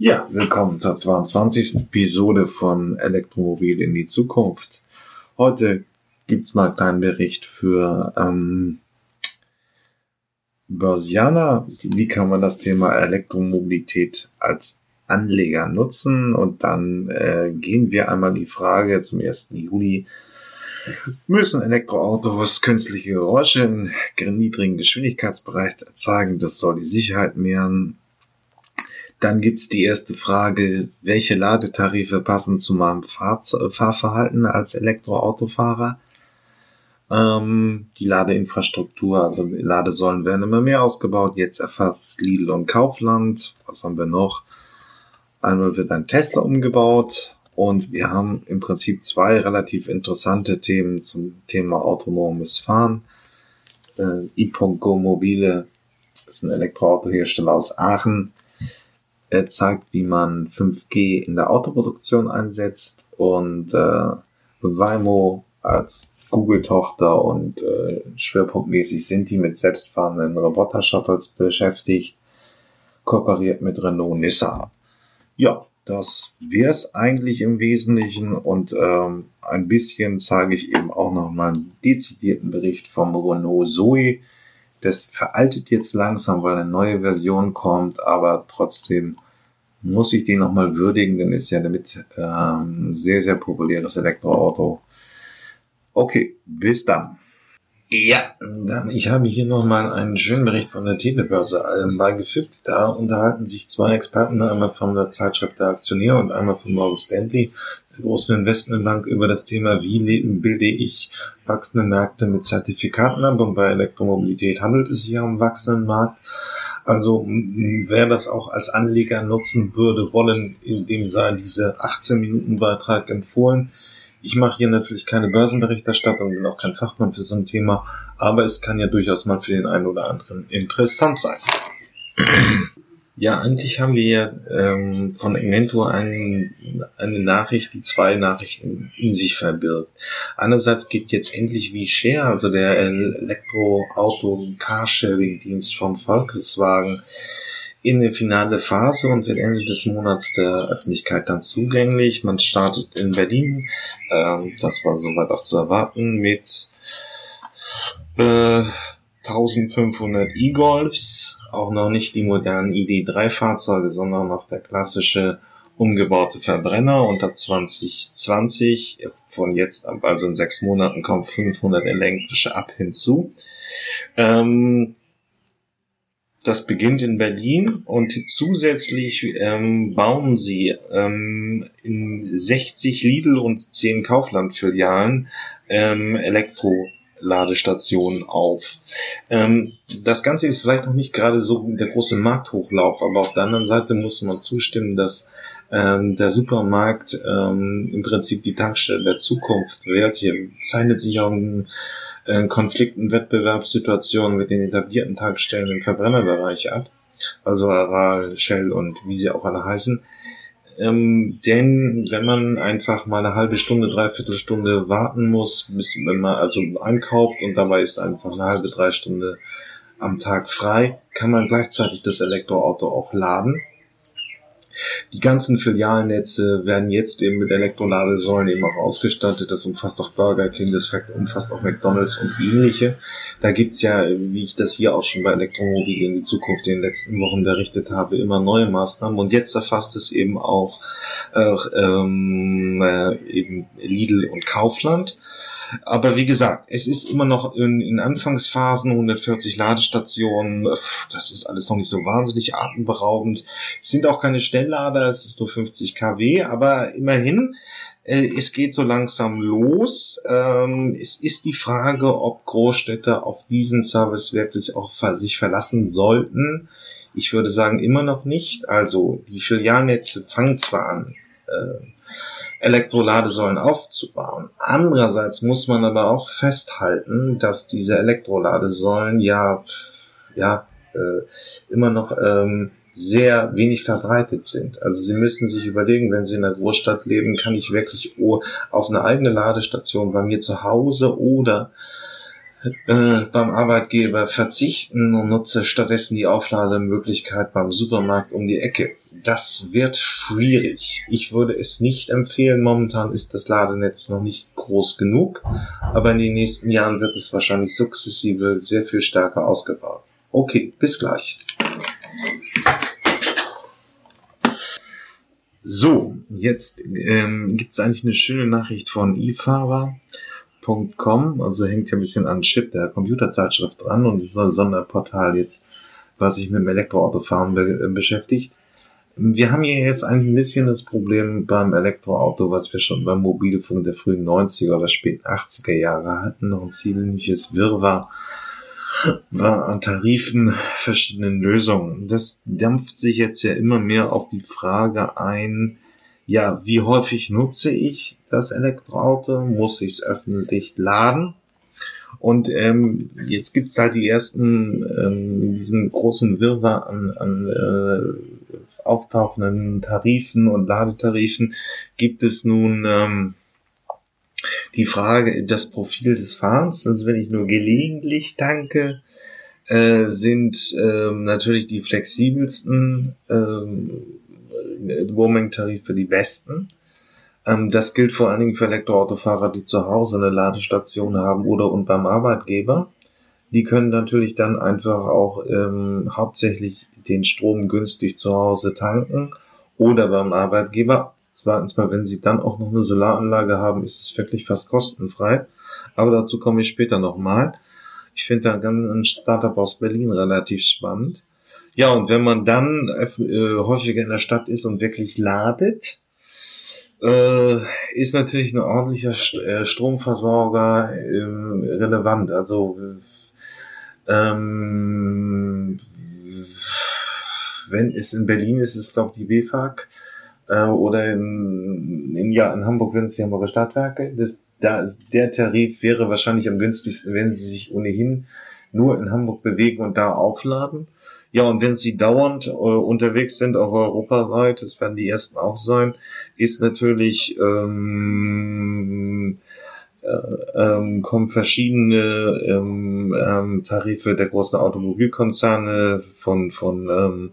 Ja, willkommen zur 22. Episode von Elektromobil in die Zukunft. Heute gibt's mal einen kleinen Bericht für ähm, Börsianer. Wie kann man das Thema Elektromobilität als Anleger nutzen? Und dann äh, gehen wir einmal die Frage zum 1. Juli. Müssen Elektroautos künstliche Geräusche in niedrigen Geschwindigkeitsbereich erzeugen? Das soll die Sicherheit mehren dann gibt's die erste Frage, welche Ladetarife passen zu meinem Fahr Fahrverhalten als Elektroautofahrer? Ähm, die Ladeinfrastruktur, also Ladesäulen werden immer mehr ausgebaut. Jetzt erfasst Lidl und Kaufland. Was haben wir noch? Einmal wird ein Tesla umgebaut und wir haben im Prinzip zwei relativ interessante Themen zum Thema autonomes Fahren. Äh, e.go Mobile ist ein Elektroautohersteller aus Aachen er zeigt, wie man 5G in der Autoproduktion einsetzt und äh, Waymo als Google-Tochter und äh, schwerpunktmäßig sind die mit selbstfahrenden Roboter-Shuttles beschäftigt, kooperiert mit Renault Nissan. Ja, das wäre es eigentlich im Wesentlichen und ähm, ein bisschen zeige ich eben auch noch mal einen dezidierten Bericht vom Renault Zoe, das veraltet jetzt langsam, weil eine neue Version kommt, aber trotzdem muss ich den nochmal würdigen, denn ist ja damit ähm, sehr, sehr populäres Elektroauto. Okay, bis dann. Ja, dann, ich habe hier nochmal einen schönen Bericht von der Telebörse beigefügt. Da unterhalten sich zwei Experten, einmal von der Zeitschrift der Aktionär und einmal von Morgan Stanley, der großen Investmentbank, über das Thema, wie leben, bilde ich wachsende Märkte mit Zertifikaten ab. Und bei Elektromobilität handelt es sich ja um wachsenden Markt. Also wer das auch als Anleger nutzen würde wollen, in dem sei diese 18 Minuten Beitrag empfohlen. Ich mache hier natürlich keine Börsenberichterstattung, bin auch kein Fachmann für so ein Thema, aber es kann ja durchaus mal für den einen oder anderen interessant sein. Ja, eigentlich haben wir ähm, von Inventor ein, eine Nachricht, die zwei Nachrichten in sich verbirgt. Einerseits geht jetzt endlich wie Share, also der Elektroauto-Carsharing-Dienst von Volkswagen, in die finale Phase und wird Ende des Monats der Öffentlichkeit dann zugänglich. Man startet in Berlin, ähm, das war soweit auch zu erwarten, mit äh, 1500 E-Golfs, auch noch nicht die modernen ID3-Fahrzeuge, sondern noch der klassische umgebaute Verbrenner ab 2020, von jetzt ab, also in sechs Monaten, kommen 500 elektrische ab hinzu. Ähm, das beginnt in Berlin und zusätzlich ähm, bauen sie ähm, in 60 Lidl und 10 Kaufland-Filialen ähm, Elektroladestationen auf. Ähm, das Ganze ist vielleicht noch nicht gerade so der große Markthochlauf, aber auf der anderen Seite muss man zustimmen, dass ähm, der Supermarkt ähm, im Prinzip die Tankstelle der Zukunft wird. Hier zeichnet sich auch ein äh, Konflikten, Wettbewerbssituationen mit den etablierten Tankstellen im Verbrennerbereich ab, also Aral, Shell und wie sie auch alle heißen. Ähm, denn wenn man einfach mal eine halbe Stunde, dreiviertel Stunde warten muss, bis man also einkauft und dabei ist einfach eine halbe, drei Stunde am Tag frei, kann man gleichzeitig das Elektroauto auch laden die ganzen Filialnetze werden jetzt eben mit Elektroladesäulen eben auch ausgestattet. Das umfasst auch Burger King, das umfasst auch McDonalds und ähnliche. Da gibt's ja, wie ich das hier auch schon bei Elektromobil in die Zukunft in den letzten Wochen berichtet habe, immer neue Maßnahmen. Und jetzt erfasst es eben auch äh, ähm, äh, eben Lidl und Kaufland. Aber wie gesagt, es ist immer noch in, in Anfangsphasen 140 Ladestationen. Das ist alles noch nicht so wahnsinnig atemberaubend. Es sind auch keine Schnelllader, es ist nur 50 kW, aber immerhin, äh, es geht so langsam los. Ähm, es ist die Frage, ob Großstädte auf diesen Service wirklich auch sich verlassen sollten. Ich würde sagen, immer noch nicht. Also die Filialnetze fangen zwar an, äh, Elektroladesäulen aufzubauen. Andererseits muss man aber auch festhalten, dass diese Elektroladesäulen ja, ja, äh, immer noch ähm, sehr wenig verbreitet sind. Also Sie müssen sich überlegen, wenn Sie in einer Großstadt leben, kann ich wirklich auf eine eigene Ladestation bei mir zu Hause oder äh, beim Arbeitgeber verzichten und nutze stattdessen die Auflademöglichkeit beim Supermarkt um die Ecke. Das wird schwierig. Ich würde es nicht empfehlen. Momentan ist das Ladenetz noch nicht groß genug, aber in den nächsten Jahren wird es wahrscheinlich sukzessive sehr viel stärker ausgebaut. Okay, bis gleich. So, jetzt ähm, gibt es eigentlich eine schöne Nachricht von eFahrer. Com, also hängt ja ein bisschen an Chip der Computerzeitschrift dran und ist ein Sonderportal jetzt, was sich mit dem Elektroautofahren be beschäftigt. Wir haben hier jetzt eigentlich ein bisschen das Problem beim Elektroauto, was wir schon beim Mobilfunk der frühen 90er oder späten 80er Jahre hatten, noch ein ziemliches Wirrwarr war an Tarifen, verschiedenen Lösungen. Das dämpft sich jetzt ja immer mehr auf die Frage ein, ja, wie häufig nutze ich das Elektroauto? Muss ich es öffentlich laden? Und ähm, jetzt gibt's halt die ersten, ähm, in diesem großen Wirrwarr an, an äh, auftauchenden Tarifen und Ladetarifen, gibt es nun ähm, die Frage, das Profil des Fahrens. Also wenn ich nur gelegentlich tanke, äh, sind ähm, natürlich die flexibelsten ähm, Roaming-Tarife die besten. Ähm, das gilt vor allen Dingen für Elektroautofahrer, die zu Hause eine Ladestation haben oder und beim Arbeitgeber. Die können natürlich dann einfach auch ähm, hauptsächlich den Strom günstig zu Hause tanken oder beim Arbeitgeber. Zweitens mal, wenn sie dann auch noch eine Solaranlage haben, ist es wirklich fast kostenfrei. Aber dazu komme ich später nochmal. Ich finde dann ein Startup aus Berlin relativ spannend. Ja, und wenn man dann äh, häufiger in der Stadt ist und wirklich ladet, äh, ist natürlich ein ordentlicher St äh, Stromversorger äh, relevant. Also ähm, wenn es in Berlin ist, ist es glaube ich die BFAG äh, oder in, in, ja, in Hamburg werden es die Hamburger Stadtwerke. Das, da ist, der Tarif wäre wahrscheinlich am günstigsten, wenn sie sich ohnehin nur in Hamburg bewegen und da aufladen. Ja, und wenn sie dauernd äh, unterwegs sind, auch europaweit, das werden die ersten auch sein, ist natürlich ähm, äh, ähm, kommen verschiedene ähm, ähm, Tarife der großen Automobilkonzerne von von ähm,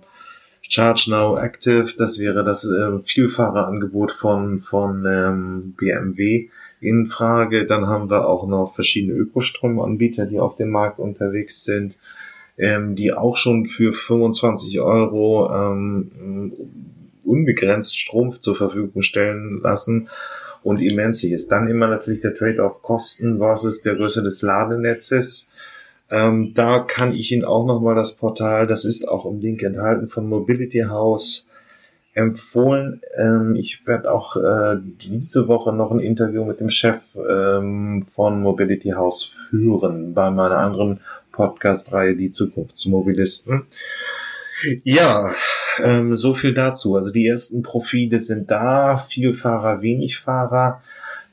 Charge Now Active, das wäre das äh, Vielfahrerangebot von von ähm, BMW in Frage. Dann haben wir auch noch verschiedene Ökostromanbieter, die auf dem Markt unterwegs sind ähm, die auch schon für 25 Euro ähm, unbegrenzt Strom zur Verfügung stellen lassen und immensig ist. Dann immer natürlich der Trade-off Kosten versus der Größe des Ladenetzes. Ähm, da kann ich Ihnen auch nochmal das Portal, das ist auch im Link enthalten von Mobility House empfohlen. Ähm, ich werde auch äh, diese Woche noch ein Interview mit dem Chef ähm, von Mobility House führen bei meiner anderen Podcast-Reihe Die Zukunftsmobilisten. Ja, ähm, so viel dazu. Also die ersten Profile sind da, viel Fahrer, wenig Fahrer.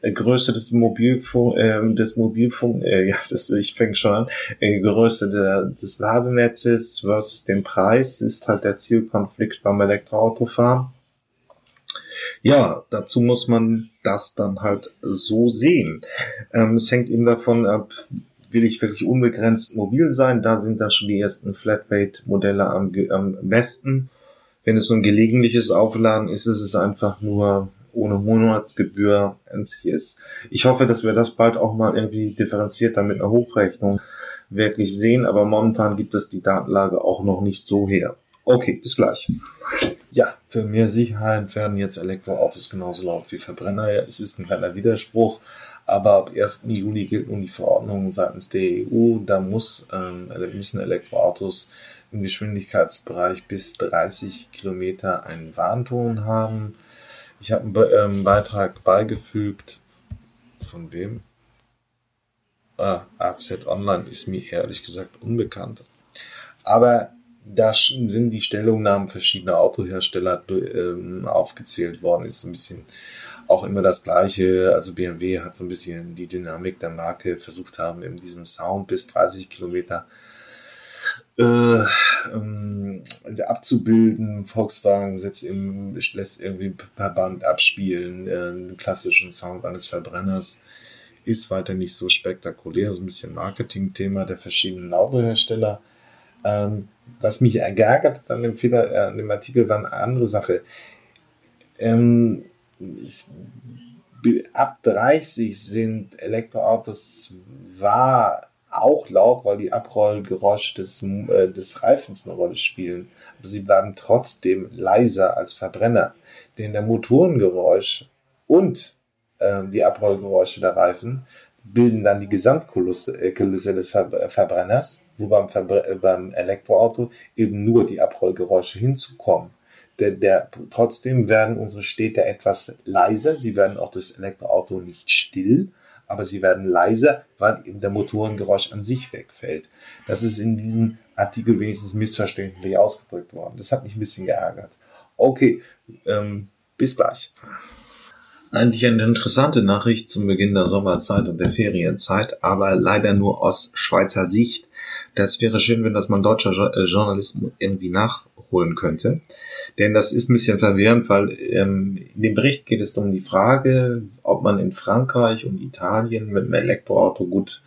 Äh, Größe des Mobilfunk, äh, des Mobilfunk, äh, ja, das, ich fange schon an, äh, Größe der, des Ladenetzes versus den Preis ist halt der Zielkonflikt beim Elektroautofahren. Ja, dazu muss man das dann halt so sehen. Ähm, es hängt eben davon ab, will ich wirklich unbegrenzt mobil sein. Da sind dann schon die ersten Flatrate-Modelle am, am besten. Wenn es so ein gelegentliches Aufladen ist, ist es einfach nur ohne Monatsgebühr ist. Ich hoffe, dass wir das bald auch mal irgendwie differenziert mit einer Hochrechnung wirklich sehen, aber momentan gibt es die Datenlage auch noch nicht so her. Okay, bis gleich. Ja, für mehr Sicherheit werden jetzt Elektroautos genauso laut wie Verbrenner. Es ist ein kleiner Widerspruch, aber ab 1. Juli gilt nun die Verordnung seitens der EU. Da muss, ähm, müssen Elektroautos im Geschwindigkeitsbereich bis 30 Kilometer einen Warnton haben. Ich habe einen ähm, Beitrag beigefügt. Von wem? Ah, AZ Online ist mir ehrlich gesagt unbekannt. Aber da sind die Stellungnahmen verschiedener Autohersteller ähm, aufgezählt worden. Ist ein bisschen auch immer das Gleiche. Also BMW hat so ein bisschen die Dynamik der Marke versucht haben, in diesem Sound bis 30 Kilometer äh, ähm, abzubilden. Volkswagen setzt im, lässt irgendwie per Band abspielen, äh, einen klassischen Sound eines Verbrenners. ist weiter nicht so spektakulär, so ein bisschen Marketing-Thema der verschiedenen Autohersteller. Ähm, was mich ärgert hat an dem, Fehler, äh, an dem Artikel war eine andere Sache. Ähm, ab 30 sind Elektroautos zwar auch laut, weil die Abrollgeräusche des, äh, des Reifens eine Rolle spielen, aber sie bleiben trotzdem leiser als Verbrenner. Denn der Motorengeräusch und äh, die Abrollgeräusche der Reifen bilden dann die Gesamtkulisse äh, des Ver Verbrenners, wo beim, Verbr äh, beim Elektroauto eben nur die Abrollgeräusche hinzukommen. Der, der, trotzdem werden unsere Städte etwas leiser, sie werden auch durchs Elektroauto nicht still, aber sie werden leiser, weil eben der Motorengeräusch an sich wegfällt. Das ist in diesem Artikel wenigstens missverständlich ausgedrückt worden. Das hat mich ein bisschen geärgert. Okay, ähm, bis gleich. Eigentlich eine interessante Nachricht zum Beginn der Sommerzeit und der Ferienzeit, aber leider nur aus Schweizer Sicht. Das wäre schön, wenn das mal ein deutscher äh, Journalist irgendwie nachholen könnte. Denn das ist ein bisschen verwirrend, weil ähm, in dem Bericht geht es um die Frage, ob man in Frankreich und Italien mit einem Elektroauto gut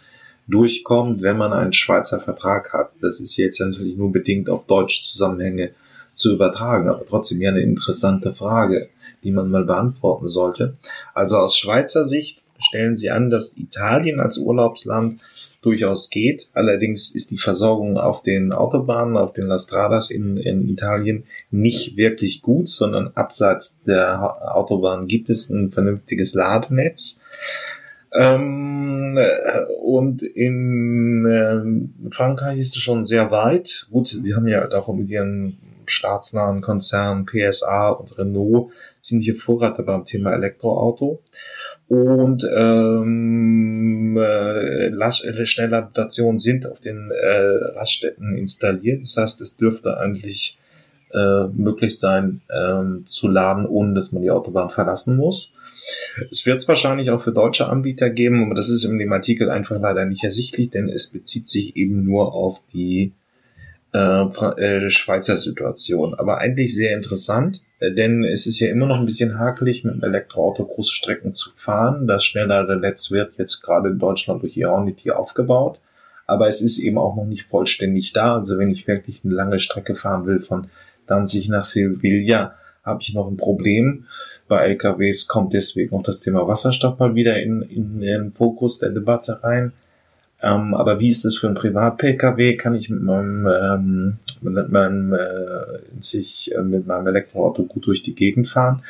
durchkommt, wenn man einen Schweizer Vertrag hat. Das ist jetzt natürlich nur bedingt auf deutsche Zusammenhänge zu übertragen, aber trotzdem ja eine interessante Frage die man mal beantworten sollte. Also aus Schweizer Sicht stellen sie an, dass Italien als Urlaubsland durchaus geht. Allerdings ist die Versorgung auf den Autobahnen, auf den Lastradas in, in Italien nicht wirklich gut, sondern abseits der Autobahn gibt es ein vernünftiges Ladenetz. Ähm, und in äh, Frankreich ist es schon sehr weit. Gut, sie haben ja auch mit ihren staatsnahen Konzernen PSA und Renault ziemliche Vorreiter beim Thema Elektroauto. Und ähm, äh, Schnellladestationen sind auf den äh, Raststätten installiert. Das heißt, es dürfte eigentlich äh, möglich sein, äh, zu laden, ohne dass man die Autobahn verlassen muss. Es wird es wahrscheinlich auch für deutsche Anbieter geben, aber das ist in dem Artikel einfach leider nicht ersichtlich, denn es bezieht sich eben nur auf die äh, äh Schweizer Situation. Aber eigentlich sehr interessant. Äh, denn es ist ja immer noch ein bisschen hakelig, mit einem Elektroauto Großstrecken zu fahren. Das Schnellladernetz wird jetzt gerade in Deutschland durch Ionity aufgebaut. Aber es ist eben auch noch nicht vollständig da. Also wenn ich wirklich eine lange Strecke fahren will von Danzig nach Sevilla, habe ich noch ein Problem. Bei LKWs kommt deswegen auch das Thema Wasserstoff mal wieder in, in den Fokus der Debatte rein. Ähm, aber wie ist es für einen Privat-Pkw? Kann ich mit meinem, ähm, mit meinem, äh, sich, äh, mit meinem Elektroauto gut durch die Gegend fahren?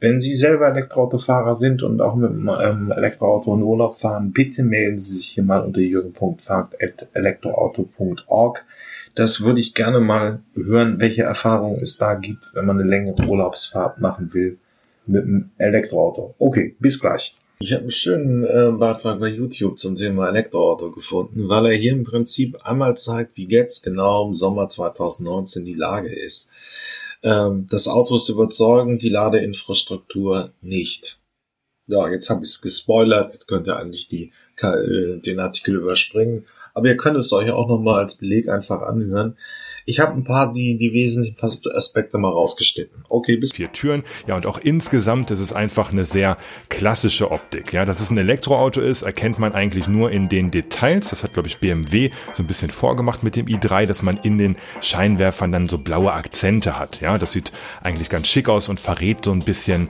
Wenn Sie selber Elektroautofahrer sind und auch mit einem ähm, Elektroauto in Urlaub fahren, bitte melden Sie sich hier mal unter jürgen.fahrt.elektroauto.org. Das würde ich gerne mal hören, welche Erfahrungen es da gibt, wenn man eine längere Urlaubsfahrt machen will mit einem Elektroauto. Okay, bis gleich. Ich habe einen schönen äh, Beitrag bei YouTube zum Thema Elektroauto gefunden, weil er hier im Prinzip einmal zeigt, wie jetzt genau im Sommer 2019 die Lage ist. Ähm, das Auto ist überzeugend, die Ladeinfrastruktur nicht. Ja, jetzt habe ich es gespoilert, jetzt könnt ihr eigentlich die, äh, den Artikel überspringen. Aber ihr könnt es euch auch nochmal als Beleg einfach anhören. Ich habe ein paar die, die wesentlichen Aspekte mal rausgeschnitten. Okay, bis vier Türen. Ja, und auch insgesamt ist es einfach eine sehr klassische Optik. Ja, dass es ein Elektroauto ist, erkennt man eigentlich nur in den Details. Das hat, glaube ich, BMW so ein bisschen vorgemacht mit dem i3, dass man in den Scheinwerfern dann so blaue Akzente hat. Ja, das sieht eigentlich ganz schick aus und verrät so ein bisschen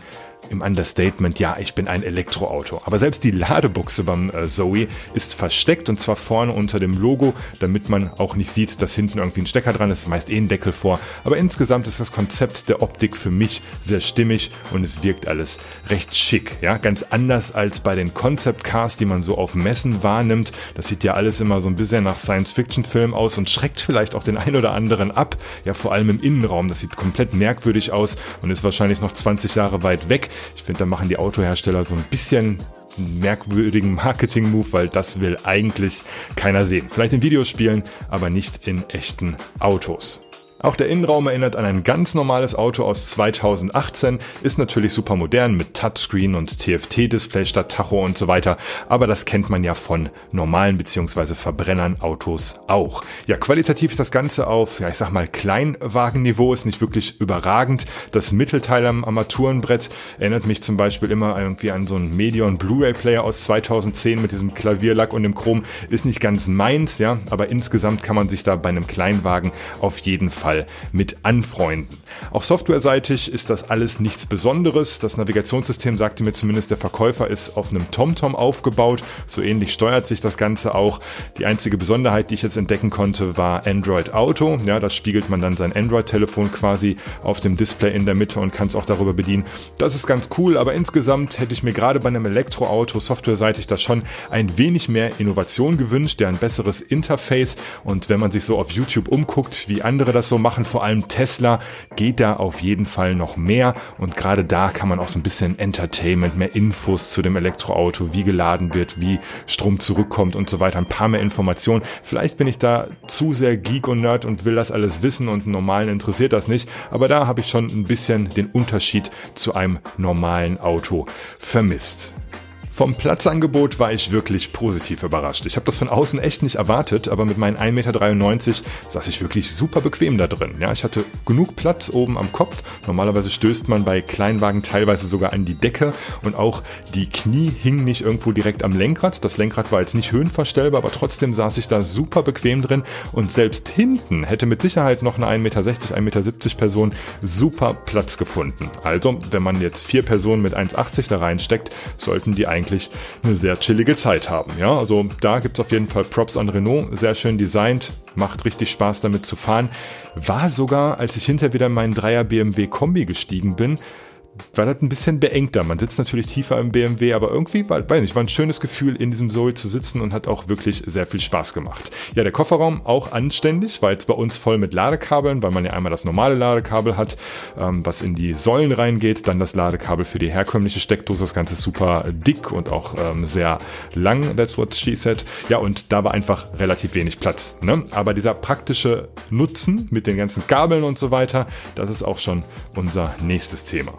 im Understatement, ja, ich bin ein Elektroauto. Aber selbst die Ladebuchse beim äh, Zoe ist versteckt und zwar vorne unter dem Logo, damit man auch nicht sieht, dass hinten irgendwie ein Stecker dran ist. Meist eh ein Deckel vor. Aber insgesamt ist das Konzept der Optik für mich sehr stimmig und es wirkt alles recht schick. Ja, ganz anders als bei den Concept Cars, die man so auf Messen wahrnimmt. Das sieht ja alles immer so ein bisschen nach Science-Fiction-Film aus und schreckt vielleicht auch den ein oder anderen ab. Ja, vor allem im Innenraum. Das sieht komplett merkwürdig aus und ist wahrscheinlich noch 20 Jahre weit weg. Ich finde, da machen die Autohersteller so ein bisschen merkwürdigen Marketing-Move, weil das will eigentlich keiner sehen. Vielleicht in Videospielen, aber nicht in echten Autos. Auch der Innenraum erinnert an ein ganz normales Auto aus 2018, ist natürlich super modern mit Touchscreen und TFT-Display statt Tacho und so weiter, aber das kennt man ja von normalen bzw. Verbrennern Autos auch. Ja, qualitativ ist das Ganze auf, ja, ich sag mal Kleinwagenniveau, ist nicht wirklich überragend. Das Mittelteil am Armaturenbrett erinnert mich zum Beispiel immer irgendwie an so einen Medion Blu-ray Player aus 2010 mit diesem Klavierlack und dem Chrom, ist nicht ganz meins, ja, aber insgesamt kann man sich da bei einem Kleinwagen auf jeden Fall Fall mit anfreunden. Auch softwareseitig ist das alles nichts Besonderes. Das Navigationssystem sagte mir zumindest, der Verkäufer ist auf einem TomTom aufgebaut. So ähnlich steuert sich das Ganze auch. Die einzige Besonderheit, die ich jetzt entdecken konnte, war Android Auto. Ja, da spiegelt man dann sein Android-Telefon quasi auf dem Display in der Mitte und kann es auch darüber bedienen. Das ist ganz cool, aber insgesamt hätte ich mir gerade bei einem Elektroauto softwareseitig da schon ein wenig mehr Innovation gewünscht, ja ein besseres Interface. Und wenn man sich so auf YouTube umguckt, wie andere das so machen, vor allem Tesla, geht da auf jeden Fall noch mehr und gerade da kann man auch so ein bisschen Entertainment, mehr Infos zu dem Elektroauto, wie geladen wird, wie Strom zurückkommt und so weiter, ein paar mehr Informationen. Vielleicht bin ich da zu sehr Geek und Nerd und will das alles wissen und einen normalen interessiert das nicht, aber da habe ich schon ein bisschen den Unterschied zu einem normalen Auto vermisst. Vom Platzangebot war ich wirklich positiv überrascht. Ich habe das von außen echt nicht erwartet, aber mit meinen 1,93 Meter saß ich wirklich super bequem da drin. Ja, ich hatte genug Platz oben am Kopf. Normalerweise stößt man bei Kleinwagen teilweise sogar an die Decke und auch die Knie hingen nicht irgendwo direkt am Lenkrad. Das Lenkrad war jetzt nicht höhenverstellbar, aber trotzdem saß ich da super bequem drin und selbst hinten hätte mit Sicherheit noch eine 1,60 Meter, 1,70 Meter Person super Platz gefunden. Also, wenn man jetzt vier Personen mit 1,80 da reinsteckt, sollten die eigentlich eigentlich eine sehr chillige Zeit haben. Ja, also da gibt es auf jeden Fall Props an Renault, sehr schön designt, macht richtig Spaß damit zu fahren. War sogar, als ich hinterher wieder in meinen Dreier BMW Kombi gestiegen bin, war das ein bisschen beengter. Man sitzt natürlich tiefer im BMW, aber irgendwie war, weiß nicht, war ein schönes Gefühl, in diesem Soul zu sitzen und hat auch wirklich sehr viel Spaß gemacht. Ja, der Kofferraum auch anständig, war jetzt bei uns voll mit Ladekabeln, weil man ja einmal das normale Ladekabel hat, ähm, was in die Säulen reingeht, dann das Ladekabel für die herkömmliche Steckdose. Das Ganze ist super dick und auch ähm, sehr lang, that's what she said. Ja, und da war einfach relativ wenig Platz. Ne? Aber dieser praktische Nutzen mit den ganzen Kabeln und so weiter, das ist auch schon unser nächstes Thema.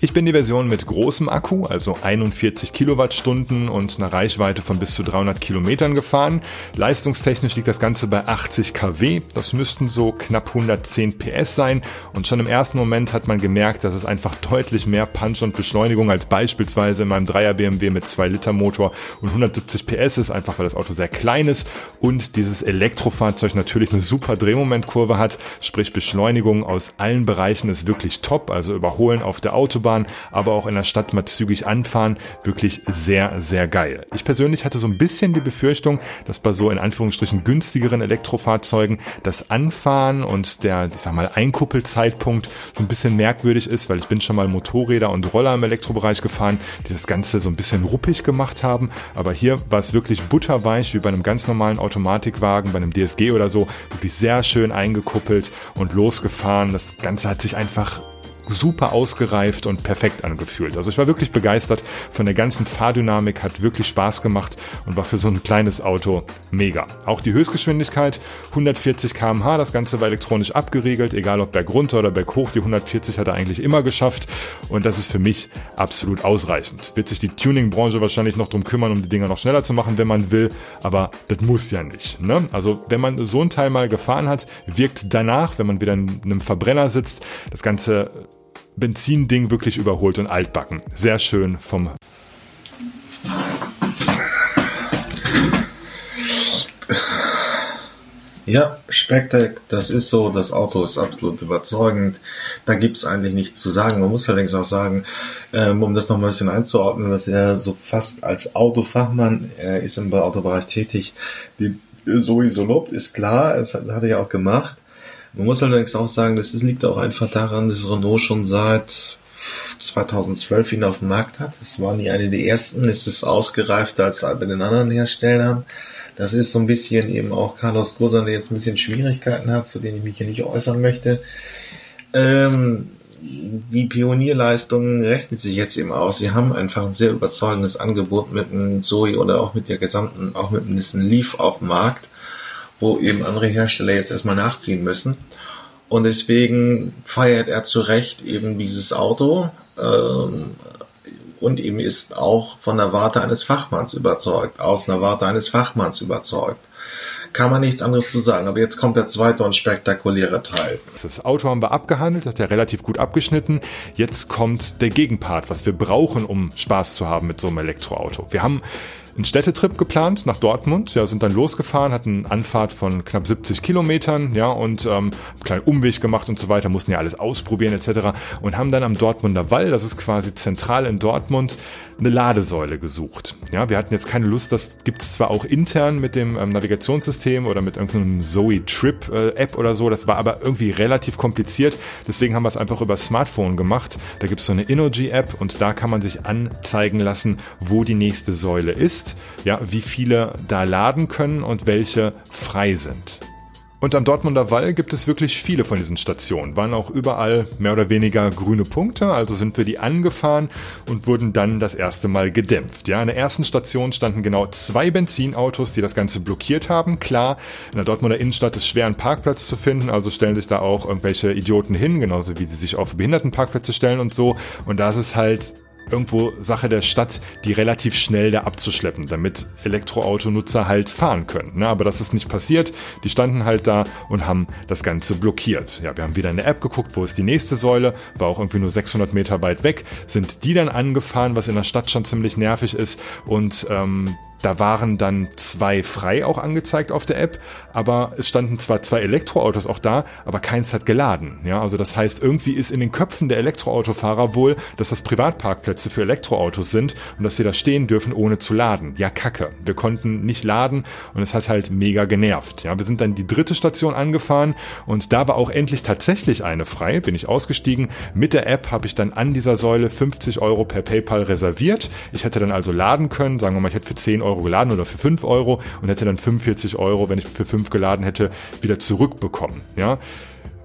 Ich bin die Version mit großem Akku, also 41 Kilowattstunden und einer Reichweite von bis zu 300 Kilometern gefahren. Leistungstechnisch liegt das Ganze bei 80 kW. Das müssten so knapp 110 PS sein. Und schon im ersten Moment hat man gemerkt, dass es einfach deutlich mehr Punch und Beschleunigung als beispielsweise in meinem 3er BMW mit 2 Liter Motor und 170 PS ist, einfach weil das Auto sehr klein ist und dieses Elektrofahrzeug natürlich eine super Drehmomentkurve hat. Sprich Beschleunigung aus allen Bereichen ist wirklich top. Also überholen auf der Autobahn Autobahn, aber auch in der Stadt mal zügig anfahren. Wirklich sehr, sehr geil. Ich persönlich hatte so ein bisschen die Befürchtung, dass bei so in Anführungsstrichen günstigeren Elektrofahrzeugen das Anfahren und der, ich sag mal, Einkuppelzeitpunkt so ein bisschen merkwürdig ist, weil ich bin schon mal Motorräder und Roller im Elektrobereich gefahren, die das Ganze so ein bisschen ruppig gemacht haben. Aber hier war es wirklich butterweich, wie bei einem ganz normalen Automatikwagen, bei einem DSG oder so, wirklich sehr schön eingekuppelt und losgefahren. Das Ganze hat sich einfach super ausgereift und perfekt angefühlt. Also ich war wirklich begeistert von der ganzen Fahrdynamik, hat wirklich Spaß gemacht und war für so ein kleines Auto mega. Auch die Höchstgeschwindigkeit 140 km/h, das Ganze war elektronisch abgeriegelt, egal ob bergunter oder berghoch, die 140 hat er eigentlich immer geschafft und das ist für mich absolut ausreichend. Wird sich die Tuning-Branche wahrscheinlich noch drum kümmern, um die Dinger noch schneller zu machen, wenn man will, aber das muss ja nicht. Ne? Also wenn man so ein Teil mal gefahren hat, wirkt danach, wenn man wieder in einem Verbrenner sitzt, das Ganze Benzinding wirklich überholt und altbacken. Sehr schön vom Ja, Spectac, das ist so, das Auto ist absolut überzeugend. Da gibt's eigentlich nichts zu sagen. Man muss allerdings auch sagen, ähm, um das nochmal ein bisschen einzuordnen, dass er so fast als Autofachmann, er ist im Autobereich tätig, die sowieso lobt, ist klar, das hat er ja auch gemacht. Man muss allerdings auch sagen, das liegt auch einfach daran, dass Renault schon seit 2012 ihn auf dem Markt hat. Es war nie eine der ersten, es ist ausgereifter als bei den anderen Herstellern. Das ist so ein bisschen eben auch Carlos Ghosn, der jetzt ein bisschen Schwierigkeiten hat, zu denen ich mich hier nicht äußern möchte. Ähm, die Pionierleistung rechnet sich jetzt eben aus. Sie haben einfach ein sehr überzeugendes Angebot mit einem Zoe oder auch mit der gesamten, auch mit einem Nissan Leaf auf dem Markt wo eben andere Hersteller jetzt erstmal nachziehen müssen. Und deswegen feiert er zu Recht eben dieses Auto. Ähm, und ihm ist auch von der Warte eines Fachmanns überzeugt, aus einer Warte eines Fachmanns überzeugt. Kann man nichts anderes zu sagen. Aber jetzt kommt der zweite und spektakuläre Teil. Das Auto haben wir abgehandelt, hat ja relativ gut abgeschnitten. Jetzt kommt der Gegenpart, was wir brauchen, um Spaß zu haben mit so einem Elektroauto. Wir haben einen Städtetrip geplant nach Dortmund, ja, sind dann losgefahren, hatten Anfahrt von knapp 70 Kilometern, ja, und ähm, einen kleinen Umweg gemacht und so weiter, mussten ja alles ausprobieren etc. und haben dann am Dortmunder Wall, das ist quasi zentral in Dortmund, eine Ladesäule gesucht. Ja, wir hatten jetzt keine Lust, das gibt es zwar auch intern mit dem ähm, Navigationssystem oder mit irgendeinem Zoe Trip äh, App oder so, das war aber irgendwie relativ kompliziert, deswegen haben wir es einfach über Smartphone gemacht. Da gibt es so eine Energy App und da kann man sich anzeigen lassen, wo die nächste Säule ist ja, wie viele da laden können und welche frei sind. Und am Dortmunder Wall gibt es wirklich viele von diesen Stationen. Waren auch überall mehr oder weniger grüne Punkte, also sind wir die angefahren und wurden dann das erste Mal gedämpft. Ja, an der ersten Station standen genau zwei Benzinautos, die das Ganze blockiert haben. Klar, in der Dortmunder Innenstadt ist schwer einen Parkplatz zu finden, also stellen sich da auch irgendwelche Idioten hin, genauso wie sie sich auf Behindertenparkplätze stellen und so. Und das ist halt irgendwo Sache der Stadt, die relativ schnell da abzuschleppen, damit Elektroautonutzer halt fahren können. Ne? Aber das ist nicht passiert. Die standen halt da und haben das Ganze blockiert. Ja, wir haben wieder in der App geguckt, wo ist die nächste Säule, war auch irgendwie nur 600 Meter weit weg, sind die dann angefahren, was in der Stadt schon ziemlich nervig ist und ähm, da waren dann zwei frei auch angezeigt auf der App, aber es standen zwar zwei Elektroautos auch da, aber keins hat geladen. Ja, also das heißt, irgendwie ist in den Köpfen der Elektroautofahrer wohl, dass das Privatparkplätze für Elektroautos sind und dass sie da stehen dürfen, ohne zu laden. Ja, kacke. Wir konnten nicht laden und es hat halt mega genervt. Ja, wir sind dann die dritte Station angefahren und da war auch endlich tatsächlich eine frei. Bin ich ausgestiegen. Mit der App habe ich dann an dieser Säule 50 Euro per PayPal reserviert. Ich hätte dann also laden können. Sagen wir mal, ich hätte für 10 Euro Euro geladen oder für 5 Euro und hätte dann 45 Euro, wenn ich für 5 geladen hätte, wieder zurückbekommen. Ja,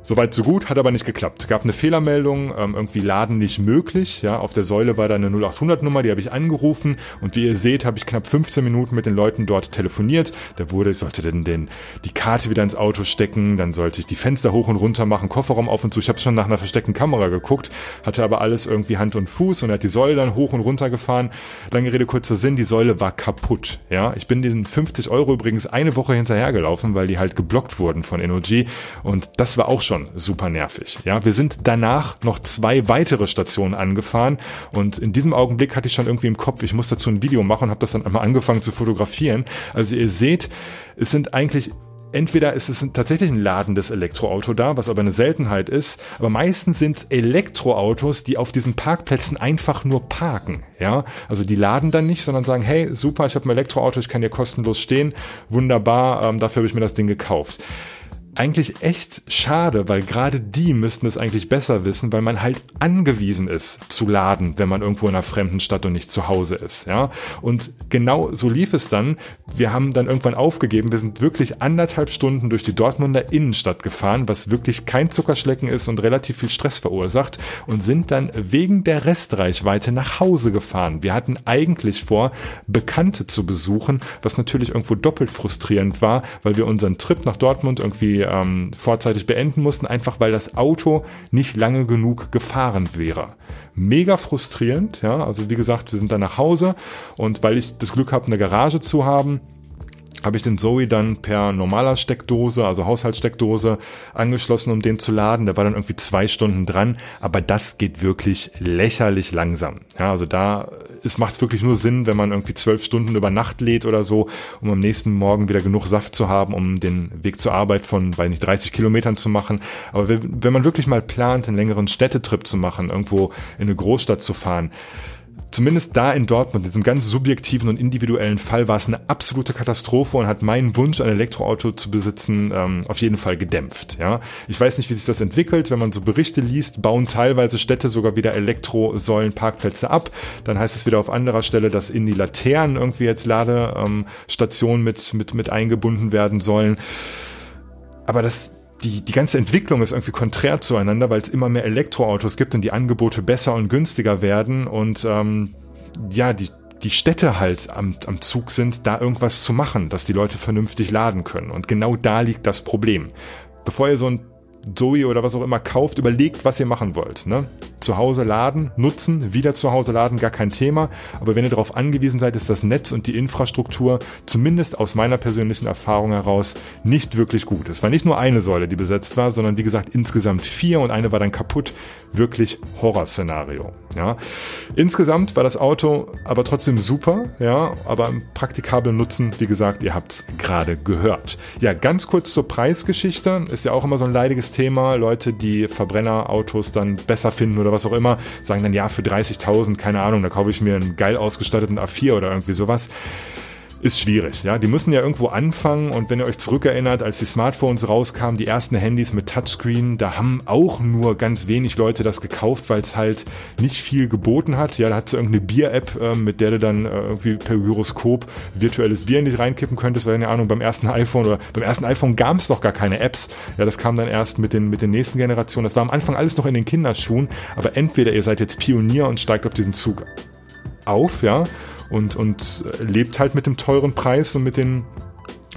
Soweit so gut, hat aber nicht geklappt. Gab eine Fehlermeldung, ähm, irgendwie Laden nicht möglich. Ja, auf der Säule war da eine 0800 Nummer, die habe ich angerufen und wie ihr seht, habe ich knapp 15 Minuten mit den Leuten dort telefoniert. Da wurde, ich sollte denn den, die Karte wieder ins Auto stecken, dann sollte ich die Fenster hoch und runter machen, Kofferraum auf und zu. Ich habe schon nach einer versteckten Kamera geguckt, hatte aber alles irgendwie Hand und Fuß und er hat die Säule dann hoch und runter gefahren. Lange Rede, kurzer Sinn, die Säule war kaputt. Ja, ich bin diesen 50 Euro übrigens eine Woche hinterhergelaufen, weil die halt geblockt wurden von Energy und das war auch schon schon super nervig. Ja, wir sind danach noch zwei weitere Stationen angefahren und in diesem Augenblick hatte ich schon irgendwie im Kopf, ich muss dazu ein Video machen und habe das dann einmal angefangen zu fotografieren. Also ihr seht, es sind eigentlich entweder ist es tatsächlich ein ladendes Elektroauto da, was aber eine Seltenheit ist, aber meistens sind es Elektroautos, die auf diesen Parkplätzen einfach nur parken. Ja, also die laden dann nicht, sondern sagen, hey, super, ich habe ein Elektroauto, ich kann hier kostenlos stehen, wunderbar, ähm, dafür habe ich mir das Ding gekauft eigentlich echt schade, weil gerade die müssten es eigentlich besser wissen, weil man halt angewiesen ist zu laden, wenn man irgendwo in einer fremden Stadt und nicht zu Hause ist, ja. Und genau so lief es dann. Wir haben dann irgendwann aufgegeben. Wir sind wirklich anderthalb Stunden durch die Dortmunder Innenstadt gefahren, was wirklich kein Zuckerschlecken ist und relativ viel Stress verursacht und sind dann wegen der Restreichweite nach Hause gefahren. Wir hatten eigentlich vor, Bekannte zu besuchen, was natürlich irgendwo doppelt frustrierend war, weil wir unseren Trip nach Dortmund irgendwie ähm, vorzeitig beenden mussten, einfach weil das Auto nicht lange genug gefahren wäre. Mega frustrierend, ja. Also wie gesagt, wir sind dann nach Hause und weil ich das Glück habe, eine Garage zu haben, habe ich den Zoe dann per normaler Steckdose, also Haushaltssteckdose, angeschlossen, um den zu laden. Der war dann irgendwie zwei Stunden dran, aber das geht wirklich lächerlich langsam. Ja, also da es macht wirklich nur Sinn, wenn man irgendwie zwölf Stunden über Nacht lädt oder so, um am nächsten Morgen wieder genug Saft zu haben, um den Weg zur Arbeit von, weiß nicht, 30 Kilometern zu machen. Aber wenn man wirklich mal plant, einen längeren Städtetrip zu machen, irgendwo in eine Großstadt zu fahren, zumindest da in Dortmund, in diesem ganz subjektiven und individuellen Fall, war es eine absolute Katastrophe und hat meinen Wunsch, ein Elektroauto zu besitzen, ähm, auf jeden Fall gedämpft. Ja, ich weiß nicht, wie sich das entwickelt. Wenn man so Berichte liest, bauen teilweise Städte sogar wieder Elektrosäulenparkplätze ab. Dann heißt es wieder auf anderer Stelle, dass in die Laternen irgendwie jetzt Ladestationen mit mit mit eingebunden werden sollen. Aber das die, die ganze Entwicklung ist irgendwie konträr zueinander, weil es immer mehr Elektroautos gibt und die Angebote besser und günstiger werden und ähm, ja, die, die Städte halt am, am Zug sind, da irgendwas zu machen, dass die Leute vernünftig laden können. Und genau da liegt das Problem. Bevor ihr so ein Zoe oder was auch immer kauft, überlegt, was ihr machen wollt. Ne? Zu Hause laden, nutzen, wieder zu Hause laden, gar kein Thema. Aber wenn ihr darauf angewiesen seid, ist das Netz und die Infrastruktur, zumindest aus meiner persönlichen Erfahrung heraus, nicht wirklich gut. Es war nicht nur eine Säule, die besetzt war, sondern wie gesagt insgesamt vier und eine war dann kaputt. Wirklich Horrorszenario. Ja. Insgesamt war das Auto aber trotzdem super, ja, aber im praktikablen Nutzen, wie gesagt, ihr habt es gerade gehört. Ja, ganz kurz zur Preisgeschichte. Ist ja auch immer so ein leidiges Thema. Leute, die Verbrennerautos dann besser finden oder was auch immer, sagen dann, ja, für 30.000, keine Ahnung, da kaufe ich mir einen geil ausgestatteten A4 oder irgendwie sowas ist schwierig. Ja, die müssen ja irgendwo anfangen und wenn ihr euch zurückerinnert, als die Smartphones rauskamen, die ersten Handys mit Touchscreen, da haben auch nur ganz wenig Leute das gekauft, weil es halt nicht viel geboten hat. Ja, da hat es irgendeine Bier-App, äh, mit der du dann äh, irgendwie per Gyroskop virtuelles Bier in dich reinkippen könntest, weil keine Ahnung, beim ersten iPhone oder beim ersten iPhone gab es doch gar keine Apps. Ja, das kam dann erst mit den, mit den nächsten Generationen. Das war am Anfang alles noch in den Kinderschuhen, aber entweder ihr seid jetzt Pionier und steigt auf diesen Zug auf, ja, und, und lebt halt mit dem teuren Preis und mit den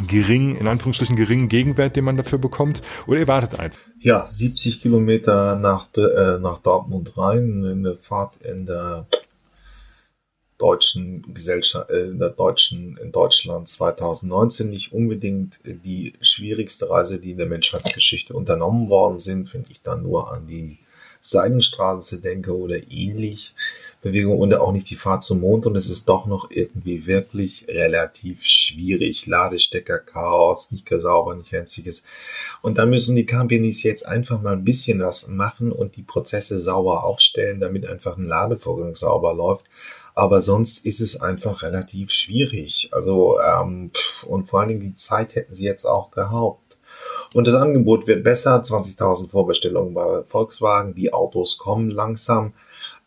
geringen, in Anführungsstrichen geringen Gegenwert, den man dafür bekommt, oder ihr wartet einfach? Ja, 70 Kilometer nach, äh, nach Dortmund rein, eine Fahrt in der deutschen Gesellschaft, äh, in der deutschen, in Deutschland 2019 nicht unbedingt die schwierigste Reise, die in der Menschheitsgeschichte unternommen worden sind, finde ich dann nur an die Seidenstraße denke oder ähnlich Bewegung und auch nicht die Fahrt zum Mond und es ist doch noch irgendwie wirklich relativ schwierig. Ladestecker, Chaos, nicht sauber, nicht einziges. Und da müssen die Companies jetzt einfach mal ein bisschen was machen und die Prozesse sauber aufstellen, damit einfach ein Ladevorgang sauber läuft. Aber sonst ist es einfach relativ schwierig. Also, ähm, und vor allen Dingen die Zeit hätten sie jetzt auch gehabt. Und das Angebot wird besser. 20.000 Vorbestellungen bei Volkswagen. Die Autos kommen langsam.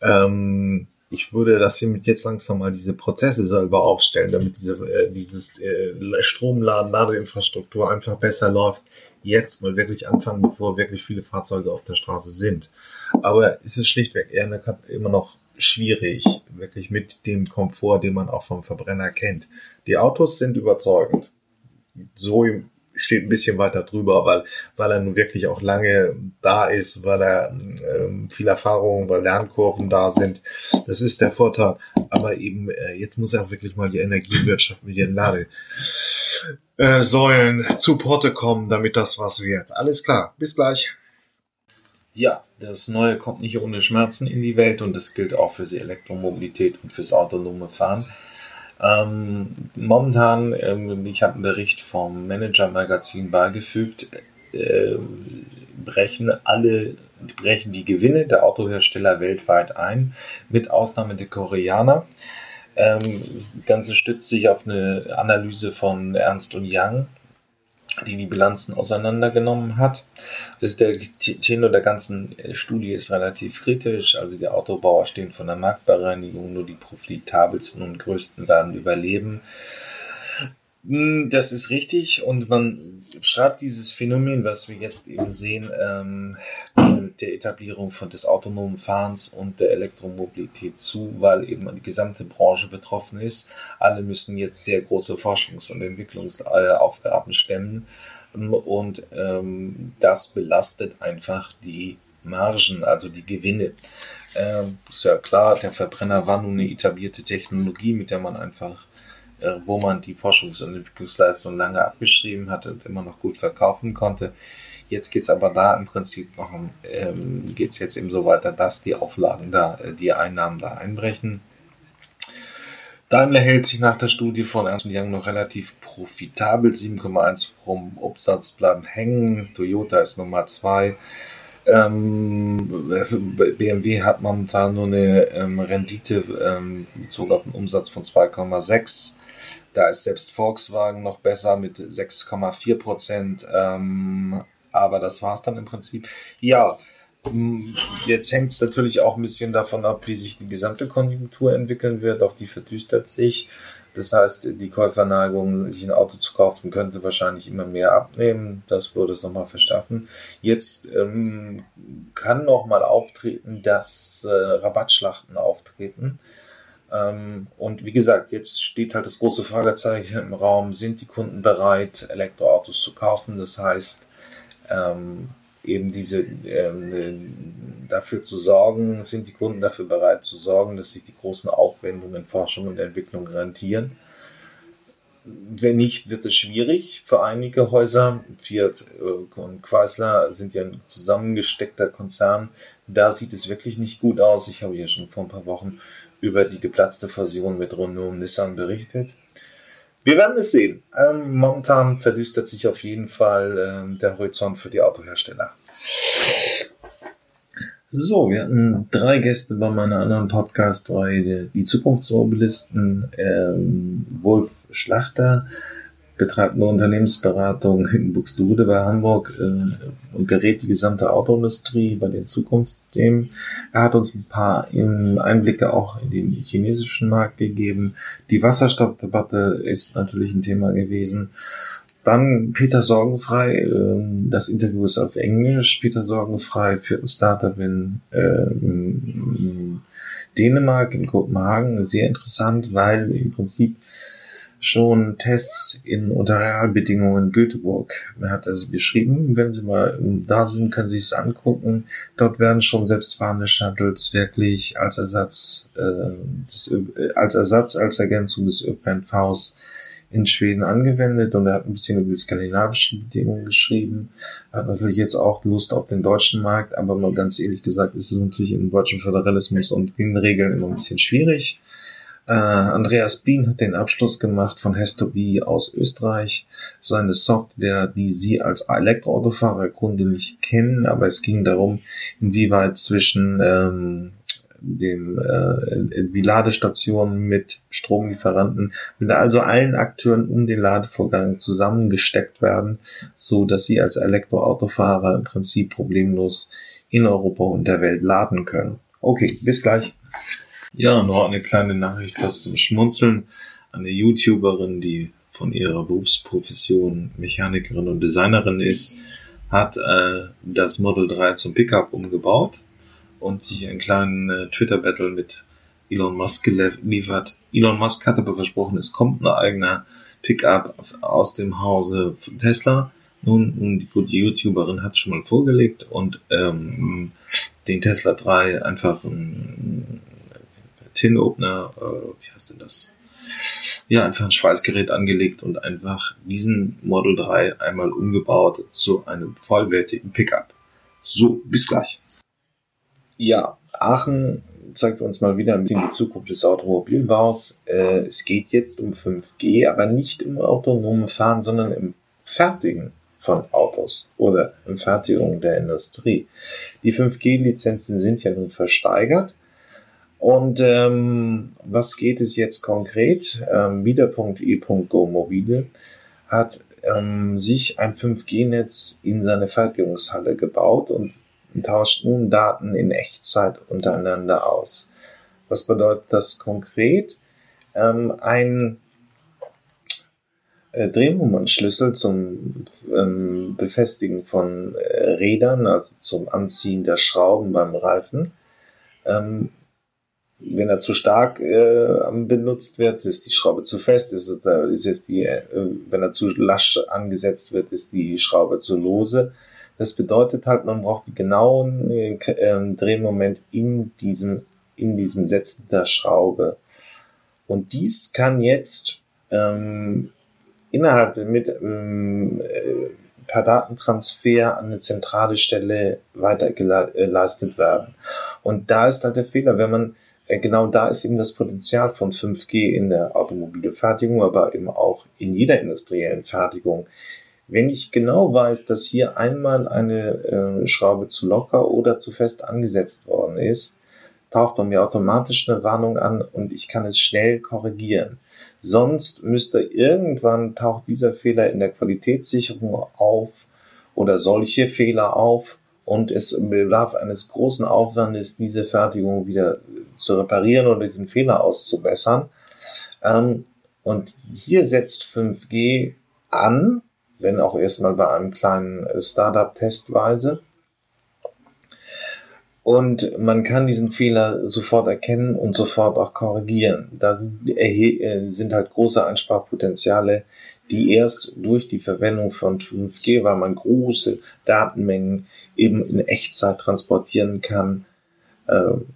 Ähm, ich würde das hiermit jetzt langsam mal diese Prozesse selber aufstellen, damit diese, äh, dieses äh, Stromladen, Ladeinfrastruktur einfach besser läuft. Jetzt mal wirklich anfangen, bevor wirklich viele Fahrzeuge auf der Straße sind. Aber es ist schlichtweg eher eine, immer noch schwierig, wirklich mit dem Komfort, den man auch vom Verbrenner kennt. Die Autos sind überzeugend. So steht ein bisschen weiter drüber, weil, weil er nun wirklich auch lange da ist, weil er ähm, viel Erfahrung, weil Lernkurven da sind. Das ist der Vorteil. Aber eben, äh, jetzt muss er auch wirklich mal die Energiewirtschaft mit ihren Ladesäulen äh, zu Porte kommen, damit das was wird. Alles klar, bis gleich. Ja, das Neue kommt nicht ohne Schmerzen in die Welt und das gilt auch für die Elektromobilität und fürs autonome Fahren. Ähm, momentan, ähm, ich habe einen Bericht vom Manager-Magazin beigefügt, äh, brechen alle brechen die Gewinne der Autohersteller weltweit ein, mit Ausnahme der Koreaner. Ähm, das Ganze stützt sich auf eine Analyse von Ernst Young die die Bilanzen auseinandergenommen hat. Also der Tenor der ganzen äh, Studie ist relativ kritisch. Also die Autobauer stehen von der Marktbereinigung, nur die profitabelsten und größten werden überleben. Hm, das ist richtig und man schreibt dieses Phänomen, was wir jetzt eben sehen, ähm, der Etablierung von des autonomen Fahrens und der Elektromobilität zu, weil eben die gesamte Branche betroffen ist. Alle müssen jetzt sehr große Forschungs- und Entwicklungsaufgaben stemmen und ähm, das belastet einfach die Margen, also die Gewinne. Ähm, ist ja klar, der Verbrenner war nun eine etablierte Technologie, mit der man einfach wo man die Forschungs- und Entwicklungsleistung lange abgeschrieben hatte und immer noch gut verkaufen konnte. Jetzt geht es aber da im Prinzip noch, ähm, geht es jetzt eben so weiter, dass die Auflagen da, äh, die Einnahmen da einbrechen. Daimler hält sich nach der Studie von Ernst Young noch relativ profitabel. 7,1 vom Umsatz bleiben hängen. Toyota ist Nummer 2. Ähm, BMW hat momentan nur eine ähm, Rendite ähm, bezogen auf den Umsatz von 2,6. Da ist selbst Volkswagen noch besser mit 6,4 Prozent. Ähm, aber das war es dann im Prinzip. Ja, jetzt hängt es natürlich auch ein bisschen davon ab, wie sich die gesamte Konjunktur entwickeln wird. Auch die verdüstert sich. Das heißt, die Käuferneigung, sich ein Auto zu kaufen, könnte wahrscheinlich immer mehr abnehmen. Das würde es nochmal verschaffen. Jetzt ähm, kann nochmal auftreten, dass äh, Rabattschlachten auftreten. Ähm, und wie gesagt, jetzt steht halt das große Fragezeichen im Raum, sind die Kunden bereit, Elektroautos zu kaufen? Das heißt, ähm, eben diese ähm, dafür zu sorgen, sind die Kunden dafür bereit zu sorgen, dass sich die großen Aufwendungen in Forschung und Entwicklung rentieren. Wenn nicht, wird es schwierig für einige Häuser. Fiat äh, und Chrysler sind ja ein zusammengesteckter Konzern. Da sieht es wirklich nicht gut aus. Ich habe ja schon vor ein paar Wochen über die geplatzte Fusion mit Renault und Nissan berichtet. Wir werden es sehen. Ähm, momentan verdüstert sich auf jeden Fall ähm, der Horizont für die Autohersteller. So, wir hatten drei Gäste bei meiner anderen Podcast-Reihe, die Zukunftsmobilisten, ähm, Wolf Schlachter, betreibt eine Unternehmensberatung in Buxtehude bei Hamburg äh, und gerät die gesamte Autoindustrie bei den Zukunftsthemen. Er hat uns ein paar Einblicke auch in den chinesischen Markt gegeben. Die Wasserstoffdebatte ist natürlich ein Thema gewesen. Dann Peter Sorgenfrei, äh, das Interview ist auf Englisch. Peter Sorgenfrei führt ein Startup in, äh, in Dänemark, in Kopenhagen. Sehr interessant, weil im Prinzip schon Tests in unter Realbedingungen in Göteborg. Er hat also beschrieben, wenn Sie mal da sind, können Sie es angucken. Dort werden schon selbstfahrende Shuttles wirklich als Ersatz, äh, des, als Ersatz, als Ergänzung des ÖPNVs in Schweden angewendet und er hat ein bisschen über die skandinavischen Bedingungen geschrieben. Er hat natürlich jetzt auch Lust auf den deutschen Markt, aber mal ganz ehrlich gesagt ist es natürlich im deutschen Föderalismus und in Regeln immer ein bisschen schwierig. Äh, Andreas Bien hat den Abschluss gemacht von Hestobi aus Österreich. Seine Software, die Sie als Elektroautofahrer Kunde nicht kennen, aber es ging darum, inwieweit zwischen ähm, dem äh, wie Ladestationen mit Stromlieferanten, mit also allen Akteuren um den Ladevorgang zusammengesteckt werden, so dass sie als Elektroautofahrer im Prinzip problemlos in Europa und der Welt laden können. Okay, bis gleich. Ja, noch eine kleine Nachricht fast zum Schmunzeln. Eine YouTuberin, die von ihrer Berufsprofession Mechanikerin und Designerin ist, hat äh, das Model 3 zum Pickup umgebaut und sich einen kleinen äh, Twitter-Battle mit Elon Musk geliefert. Elon Musk hat aber versprochen, es kommt ein eigener Pickup aus dem Hause von Tesla. Nun, die gute YouTuberin hat schon mal vorgelegt und ähm, den Tesla 3 einfach ein Tin-Opener, äh, wie heißt denn das? Ja, einfach ein Schweißgerät angelegt und einfach diesen Model 3 einmal umgebaut zu einem vollwertigen Pickup. So, bis gleich. Ja, Aachen zeigt uns mal wieder ein bisschen die Zukunft des Automobilbaus. Äh, es geht jetzt um 5G, aber nicht im autonomen Fahren, sondern im Fertigen von Autos oder im Fertigung der Industrie. Die 5G-Lizenzen sind ja nun versteigert. Und ähm, was geht es jetzt konkret? Ähm, Wieder.e.go Mobile hat ähm, sich ein 5G-Netz in seine Fertigungshalle gebaut und tauscht nun Daten in Echtzeit untereinander aus. Was bedeutet das konkret? Ähm, ein äh, Drehmomentschlüssel zum ähm, Befestigen von äh, Rädern, also zum Anziehen der Schrauben beim Reifen. Ähm, wenn er zu stark äh, benutzt wird, ist die Schraube zu fest, ist, ist, ist die, äh, wenn er zu lasch angesetzt wird, ist die Schraube zu lose. Das bedeutet halt, man braucht die genauen äh, ähm, Drehmoment in diesem, in diesem Setzen der Schraube. Und dies kann jetzt ähm, innerhalb mit ähm, äh, per Datentransfer an eine zentrale Stelle weitergeleistet werden. Und da ist halt der Fehler, wenn man genau da ist eben das Potenzial von 5G in der Automobilfertigung, aber eben auch in jeder industriellen Fertigung. Wenn ich genau weiß, dass hier einmal eine äh, Schraube zu locker oder zu fest angesetzt worden ist, taucht bei mir automatisch eine Warnung an und ich kann es schnell korrigieren. Sonst müsste irgendwann taucht dieser Fehler in der Qualitätssicherung auf oder solche Fehler auf und es bedarf eines großen Aufwandes, diese Fertigung wieder zu reparieren oder diesen Fehler auszubessern. Ähm, und hier setzt 5G an, wenn auch erstmal bei einem kleinen Startup testweise. Und man kann diesen Fehler sofort erkennen und sofort auch korrigieren. Da sind, äh, sind halt große Einsparpotenziale, die erst durch die Verwendung von 5G, weil man große Datenmengen eben in Echtzeit transportieren kann, ähm,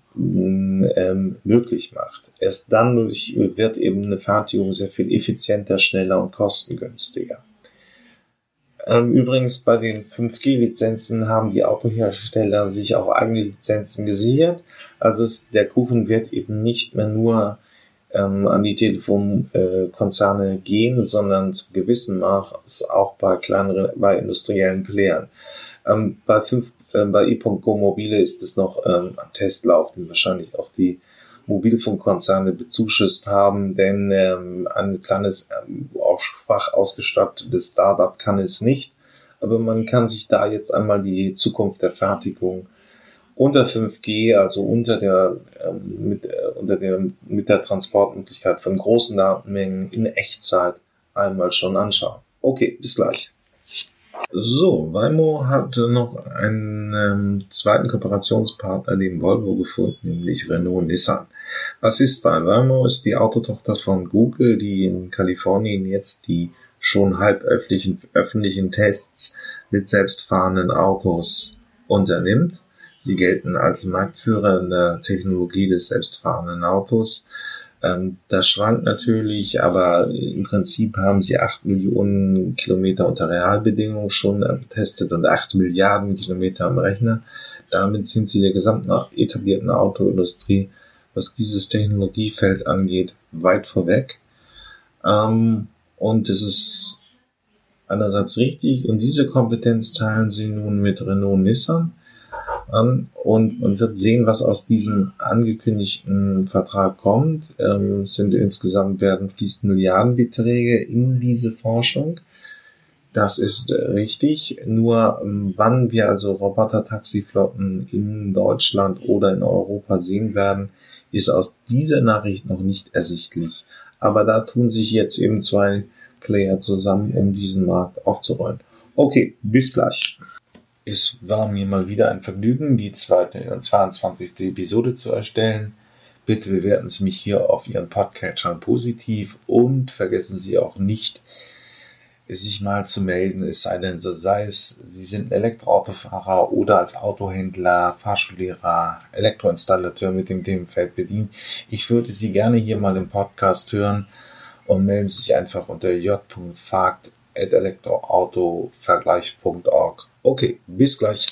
ähm, möglich macht. Erst dann wird eben eine Fertigung sehr viel effizienter, schneller und kostengünstiger. Ähm, übrigens bei den 5G-Lizenzen haben die Autohersteller sich auch eigene Lizenzen gesichert. Also es, der Kuchen wird eben nicht mehr nur ähm, an die Telefonkonzerne gehen, sondern zu gewissen Maß auch bei kleineren, bei industriellen Playern. Ähm, bei, fünf, äh, bei e.go Mobile ist es noch ähm, am Testlauf, den wahrscheinlich auch die Mobilfunkkonzerne bezuschusst haben, denn ähm, ein kleines, ähm, auch schwach ausgestattetes Startup kann es nicht. Aber man kann sich da jetzt einmal die Zukunft der Fertigung unter 5G, also unter der, ähm, mit, äh, unter der, mit der Transportmöglichkeit von großen Datenmengen in Echtzeit einmal schon anschauen. Okay, bis gleich. So, Waymo hat noch einen ähm, zweiten Kooperationspartner, den Volvo gefunden, nämlich Renault Nissan. Was ist Waymo? Ist die Autotochter von Google, die in Kalifornien jetzt die schon halb öffentlichen, öffentlichen Tests mit selbstfahrenden Autos unternimmt. Sie gelten als Marktführer in der Technologie des selbstfahrenden Autos. Ähm, das schwankt natürlich, aber im Prinzip haben sie acht Millionen Kilometer unter Realbedingungen schon getestet und acht Milliarden Kilometer am Rechner. Damit sind sie der gesamten etablierten Autoindustrie, was dieses Technologiefeld angeht, weit vorweg. Ähm, und es ist einerseits richtig und diese Kompetenz teilen sie nun mit Renault Nissan an und man wird sehen, was aus diesem angekündigten Vertrag kommt. Ähm, es sind insgesamt werden fließen Milliardenbeträge in diese Forschung. Das ist richtig. Nur ähm, wann wir also Roboter-Taxiflotten in Deutschland oder in Europa sehen werden, ist aus dieser Nachricht noch nicht ersichtlich. Aber da tun sich jetzt eben zwei Player zusammen, um diesen Markt aufzurollen. Okay, bis gleich. Es war mir mal wieder ein Vergnügen, die zweite, 22. Episode zu erstellen. Bitte bewerten Sie mich hier auf Ihren Podcatchern positiv und vergessen Sie auch nicht, sich mal zu melden, es sei denn, so sei es, Sie sind Elektroautofahrer oder als Autohändler, Fahrschullehrer, Elektroinstallateur mit dem Themenfeld bedient. Ich würde Sie gerne hier mal im Podcast hören und melden Sie sich einfach unter j.fagt.elektroautovergleich.org. Okay, bis gleich.